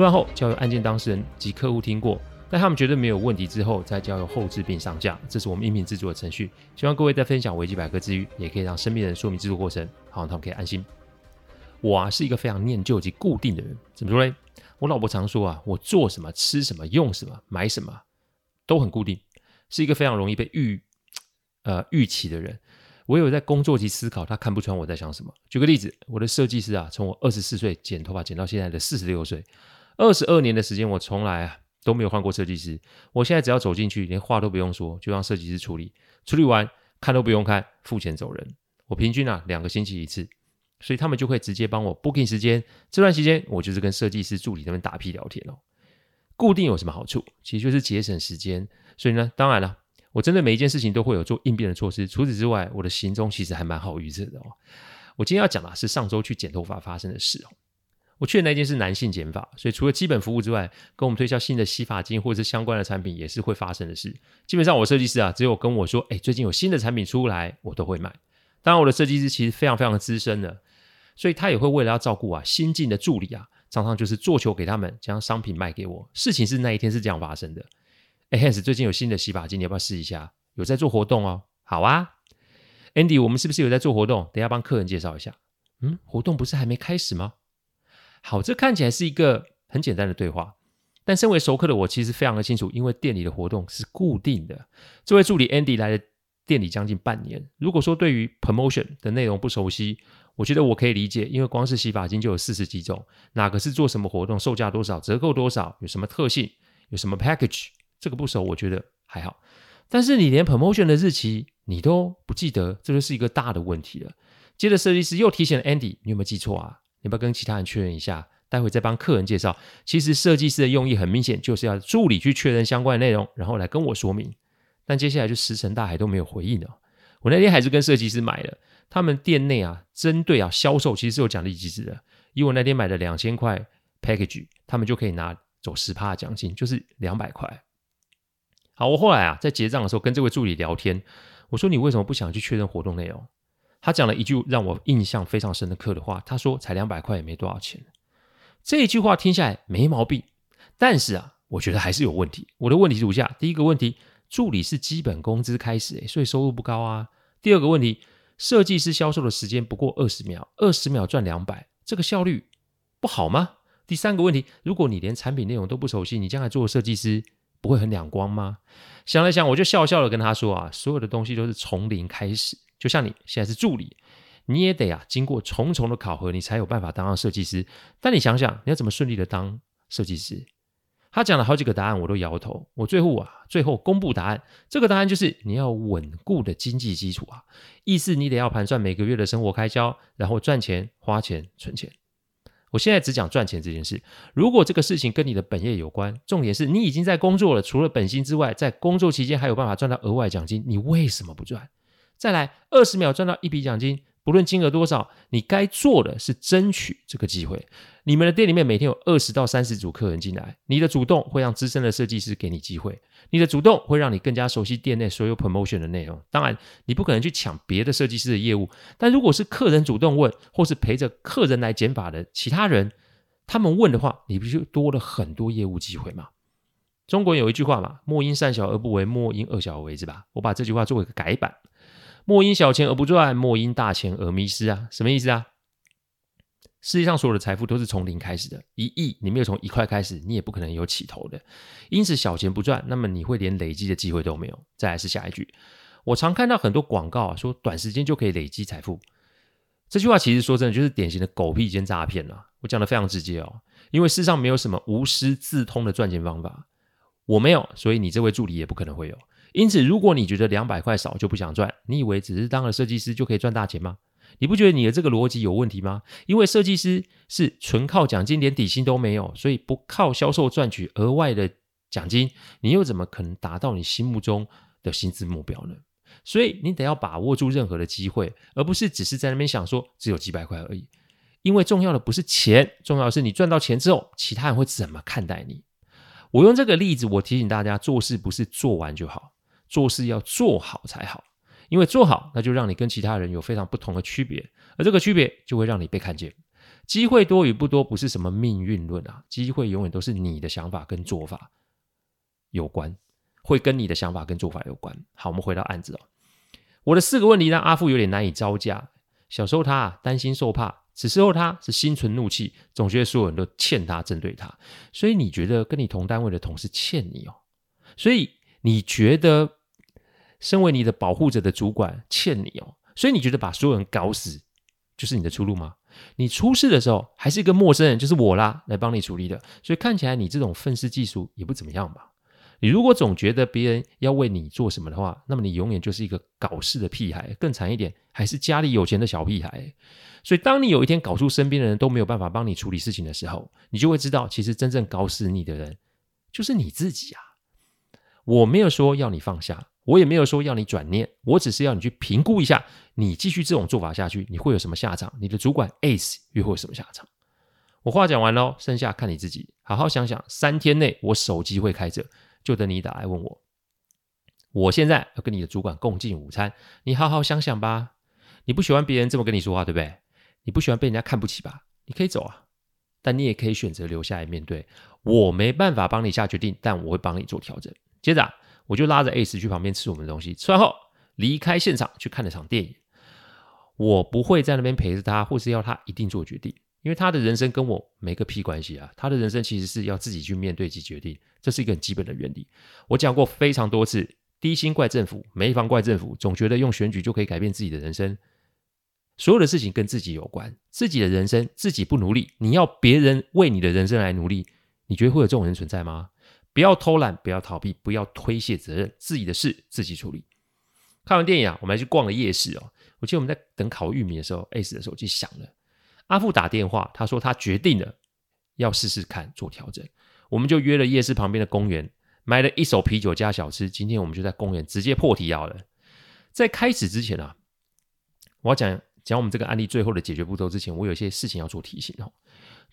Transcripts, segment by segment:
录完后交由案件当事人及客户听过。在他们觉得没有问题之后，再交由后制并上架，这是我们音频制作的程序。希望各位在分享维基百科之余，也可以让身边人说明制作过程，好让他们可以安心。我啊是一个非常念旧及固定的人，怎么说呢？我老婆常说啊，我做什么、吃什么、用什么、买什么都很固定，是一个非常容易被预呃预期的人。唯有在工作及思考，他看不穿我在想什么。举个例子，我的设计师啊，从我二十四岁剪头发剪到现在的四十六岁，二十二年的时间，我从来啊。都没有换过设计师，我现在只要走进去，连话都不用说，就让设计师处理，处理完看都不用看，付钱走人。我平均啊两个星期一次，所以他们就会直接帮我 booking 时间。这段时间我就是跟设计师助理他们打屁聊天哦。固定有什么好处？其实就是节省时间。所以呢，当然了，我针对每一件事情都会有做应变的措施。除此之外，我的行踪其实还蛮好预测的哦。我今天要讲的是上周去剪头发发生的事哦。我去的那间是男性剪发，所以除了基本服务之外，跟我们推销新的洗发精或者是相关的产品也是会发生的事。基本上我设计师啊，只有跟我说，哎，最近有新的产品出来，我都会买。当然，我的设计师其实非常非常的资深的，所以他也会为了要照顾啊新进的助理啊，常常就是做球给他们，将商品卖给我。事情是那一天是这样发生的。哎，Hans，最近有新的洗发精，你要不要试一下？有在做活动哦。好啊，Andy，我们是不是有在做活动？等下帮客人介绍一下。嗯，活动不是还没开始吗？好，这看起来是一个很简单的对话，但身为熟客的我其实非常的清楚，因为店里的活动是固定的。这位助理 Andy 来了店里将近半年，如果说对于 promotion 的内容不熟悉，我觉得我可以理解，因为光是洗发精就有四十几种，哪个是做什么活动，售价多少，折扣多少，有什么特性，有什么 package，这个不熟，我觉得还好。但是你连 promotion 的日期你都不记得，这就是一个大的问题了。接着设计师又提醒了 Andy，你有没有记错啊？你要不要跟其他人确认一下？待会再帮客人介绍。其实设计师的用意很明显，就是要助理去确认相关的内容，然后来跟我说明。但接下来就石沉大海都没有回应了。我那天还是跟设计师买了，他们店内啊，针对啊销售其实是有奖励机制的。以我那天买的两千块 package，他们就可以拿走十趴奖金，就是两百块。好，我后来啊在结账的时候跟这位助理聊天，我说，你为什么不想去确认活动内容？他讲了一句让我印象非常深的刻的话，他说：“才两百块也没多少钱。”这一句话听下来没毛病，但是啊，我觉得还是有问题。我的问题如下：第一个问题，助理是基本工资开始，诶，所以收入不高啊。第二个问题，设计师销售的时间不过二十秒，二十秒赚两百，这个效率不好吗？第三个问题，如果你连产品内容都不熟悉，你将来做设计师不会很两光吗？想了想，我就笑笑的跟他说：“啊，所有的东西都是从零开始。”就像你现在是助理，你也得啊经过重重的考核，你才有办法当上设计师。但你想想，你要怎么顺利的当设计师？他讲了好几个答案，我都摇头。我最后啊，最后公布答案。这个答案就是你要稳固的经济基础啊，意思你得要盘算每个月的生活开销，然后赚钱、花钱、存钱。我现在只讲赚钱这件事。如果这个事情跟你的本业有关，重点是你已经在工作了，除了本薪之外，在工作期间还有办法赚到额外奖金，你为什么不赚？再来二十秒赚到一笔奖金，不论金额多少，你该做的是争取这个机会。你们的店里面每天有二十到三十组客人进来，你的主动会让资深的设计师给你机会，你的主动会让你更加熟悉店内所有 promotion 的内容。当然，你不可能去抢别的设计师的业务，但如果是客人主动问，或是陪着客人来减法的其他人，他们问的话，你不就多了很多业务机会吗？中国有一句话嘛，“莫因善小而不为，莫因恶小而为之”吧。我把这句话作为一个改版。莫因小钱而不赚，莫因大钱而迷失啊！什么意思啊？世界上所有的财富都是从零开始的，一亿你没有从一块开始，你也不可能有起头的。因此，小钱不赚，那么你会连累积的机会都没有。再来是下一句，我常看到很多广告啊，说短时间就可以累积财富。这句话其实说真的，就是典型的狗屁兼诈骗了。我讲的非常直接哦，因为世上没有什么无师自通的赚钱方法，我没有，所以你这位助理也不可能会有。因此，如果你觉得两百块少就不想赚，你以为只是当了设计师就可以赚大钱吗？你不觉得你的这个逻辑有问题吗？因为设计师是纯靠奖金，连底薪都没有，所以不靠销售赚取额外的奖金，你又怎么可能达到你心目中的薪资目标呢？所以你得要把握住任何的机会，而不是只是在那边想说只有几百块而已。因为重要的不是钱，重要的是你赚到钱之后，其他人会怎么看待你。我用这个例子，我提醒大家，做事不是做完就好，做事要做好才好。因为做好，那就让你跟其他人有非常不同的区别，而这个区别就会让你被看见。机会多与不多不是什么命运论啊，机会永远都是你的想法跟做法有关，会跟你的想法跟做法有关。好，我们回到案子哦。我的四个问题让阿富有点难以招架。小时候他啊，担心受怕，此时候他是心存怒气，总觉得所有人都欠他，针对他。所以你觉得跟你同单位的同事欠你哦？所以你觉得身为你的保护者的主管欠你哦？所以你觉得把所有人搞死就是你的出路吗？你出事的时候还是一个陌生人，就是我啦，来帮你处理的。所以看起来你这种愤世嫉俗也不怎么样吧？你如果总觉得别人要为你做什么的话，那么你永远就是一个搞事的屁孩。更惨一点，还是家里有钱的小屁孩。所以，当你有一天搞出身边的人都没有办法帮你处理事情的时候，你就会知道，其实真正搞死你的人就是你自己啊！我没有说要你放下，我也没有说要你转念，我只是要你去评估一下，你继续这种做法下去，你会有什么下场？你的主管 Ace 又会有什么下场？我话讲完喽，剩下看你自己，好好想想。三天内，我手机会开着。就等你打来问我，我现在要跟你的主管共进午餐，你好好想想吧。你不喜欢别人这么跟你说话，对不对？你不喜欢被人家看不起吧？你可以走啊，但你也可以选择留下来面对。我没办法帮你下决定，但我会帮你做调整。接着，我就拉着 Ace 去旁边吃我们的东西，吃完后离开现场去看了场电影。我不会在那边陪着他，或是要他一定做决定。因为他的人生跟我没个屁关系啊！他的人生其实是要自己去面对及决定，这是一个很基本的原理。我讲过非常多次，低薪怪政府，没房怪政府，总觉得用选举就可以改变自己的人生。所有的事情跟自己有关，自己的人生自己不努力，你要别人为你的人生来努力，你觉得会有这种人存在吗？不要偷懒，不要逃避，不要推卸责任，自己的事自己处理。看完电影啊，我们还去逛了夜市哦。我记得我们在等烤玉米的时候，Ace 的手机响了。阿富打电话，他说他决定了要试试看做调整，我们就约了夜市旁边的公园，买了一手啤酒加小吃。今天我们就在公园直接破题要了。在开始之前啊，我要讲讲我们这个案例最后的解决步骤之前，我有些事情要做提醒哦。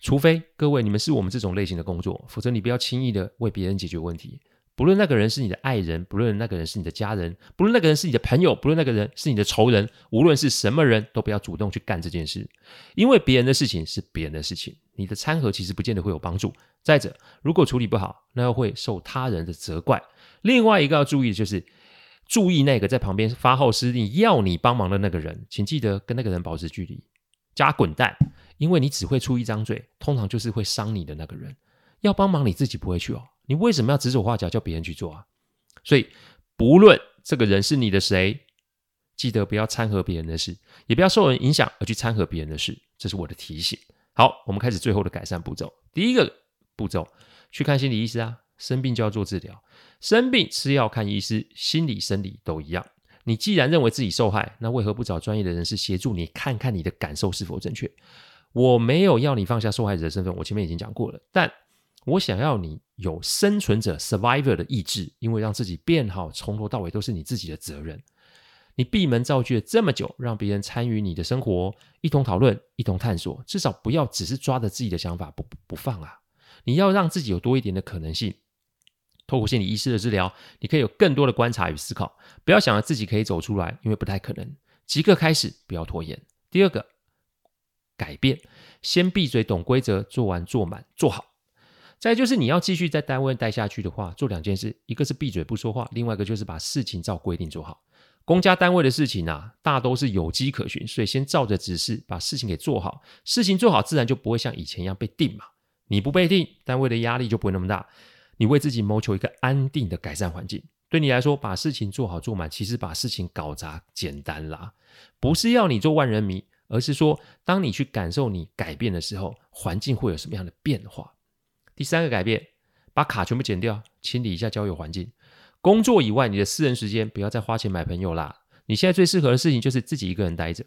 除非各位你们是我们这种类型的工作，否则你不要轻易的为别人解决问题。不论那个人是你的爱人，不论那个人是你的家人，不论那个人是你的朋友，不论那个人是你的仇人，无论是什么人都不要主动去干这件事，因为别人的事情是别人的事情，你的掺和其实不见得会有帮助。再者，如果处理不好，那又会受他人的责怪。另外一个要注意的就是，注意那个在旁边发号施令要你帮忙的那个人，请记得跟那个人保持距离，加滚蛋，因为你只会出一张嘴，通常就是会伤你的那个人。要帮忙你自己不会去哦。你为什么要指手画脚叫别人去做啊？所以不论这个人是你的谁，记得不要掺和别人的事，也不要受人影响而去掺和别人的事，这是我的提醒。好，我们开始最后的改善步骤。第一个步骤，去看心理医师啊，生病就要做治疗，生病吃药看医师，心理生理都一样。你既然认为自己受害，那为何不找专业的人士协助你，看看你的感受是否正确？我没有要你放下受害者的身份，我前面已经讲过了，但。我想要你有生存者 （survivor） 的意志，因为让自己变好，从头到尾都是你自己的责任。你闭门造句了这么久，让别人参与你的生活，一同讨论，一同探索，至少不要只是抓着自己的想法不不放啊！你要让自己有多一点的可能性。透过心理医师的治疗，你可以有更多的观察与思考。不要想着自己可以走出来，因为不太可能。即刻开始，不要拖延。第二个，改变，先闭嘴，懂规则，做完做满做好。再就是你要继续在单位待下去的话，做两件事，一个是闭嘴不说话，另外一个就是把事情照规定做好。公家单位的事情啊，大都是有迹可循，所以先照着指示把事情给做好。事情做好，自然就不会像以前一样被定嘛。你不被定，单位的压力就不会那么大。你为自己谋求一个安定的改善环境，对你来说，把事情做好做满，其实把事情搞砸简单啦。不是要你做万人迷，而是说，当你去感受你改变的时候，环境会有什么样的变化。第三个改变，把卡全部剪掉，清理一下交友环境。工作以外，你的私人时间不要再花钱买朋友啦。你现在最适合的事情就是自己一个人待着，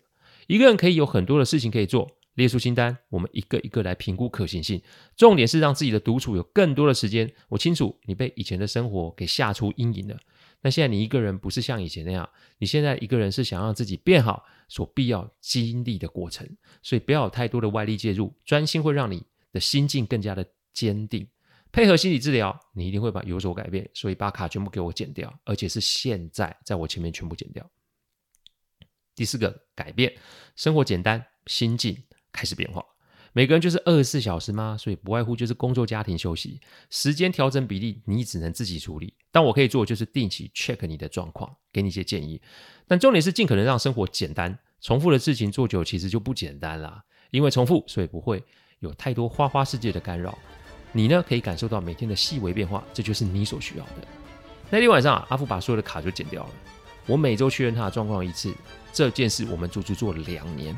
一个人可以有很多的事情可以做，列出清单，我们一个一个来评估可行性。重点是让自己的独处有更多的时间。我清楚你被以前的生活给吓出阴影了。那现在你一个人不是像以前那样，你现在一个人是想让自己变好所必要经历的过程。所以不要有太多的外力介入，专心会让你的心境更加的坚定。配合心理治疗，你一定会把有所改变。所以把卡全部给我剪掉，而且是现在在我前面全部剪掉。第四个改变，生活简单，心境开始变化。每个人就是二十四小时吗？所以不外乎就是工作、家庭、休息，时间调整比例你只能自己处理。但我可以做就是定期 check 你的状况，给你一些建议。但重点是尽可能让生活简单，重复的事情做久其实就不简单了。因为重复，所以不会有太多花花世界的干扰。你呢，可以感受到每天的细微变化，这就是你所需要的。那天晚上啊，阿富把所有的卡就剪掉了。我每周确认他的状况一次，这件事我们足足做了两年。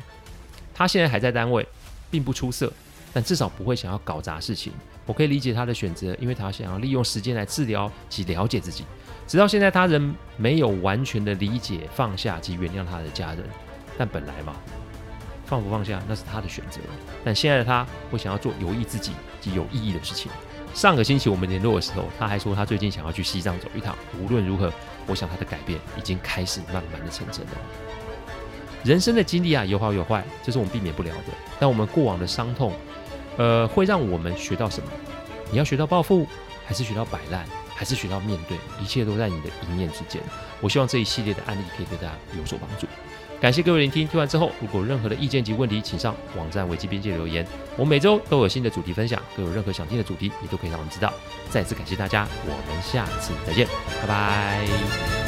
他现在还在单位。并不出色，但至少不会想要搞砸事情。我可以理解他的选择，因为他想要利用时间来治疗及了解自己。直到现在，他仍没有完全的理解、放下及原谅他的家人。但本来嘛，放不放下那是他的选择。但现在的他会想要做有益自己及有意义的事情。上个星期我们联络的时候，他还说他最近想要去西藏走一趟。无论如何，我想他的改变已经开始慢慢的成真了。人生的经历啊，有好有坏，这是我们避免不了的。但我们过往的伤痛，呃，会让我们学到什么？你要学到报复，还是学到摆烂，还是学到面对？一切都在你的一念之间。我希望这一系列的案例可以对大家有所帮助。感谢各位聆听，听完之后，如果有任何的意见及问题，请上网站维基边界留言。我们每周都有新的主题分享，各位有任何想听的主题，你都可以让我们知道。再次感谢大家，我们下次再见，拜拜。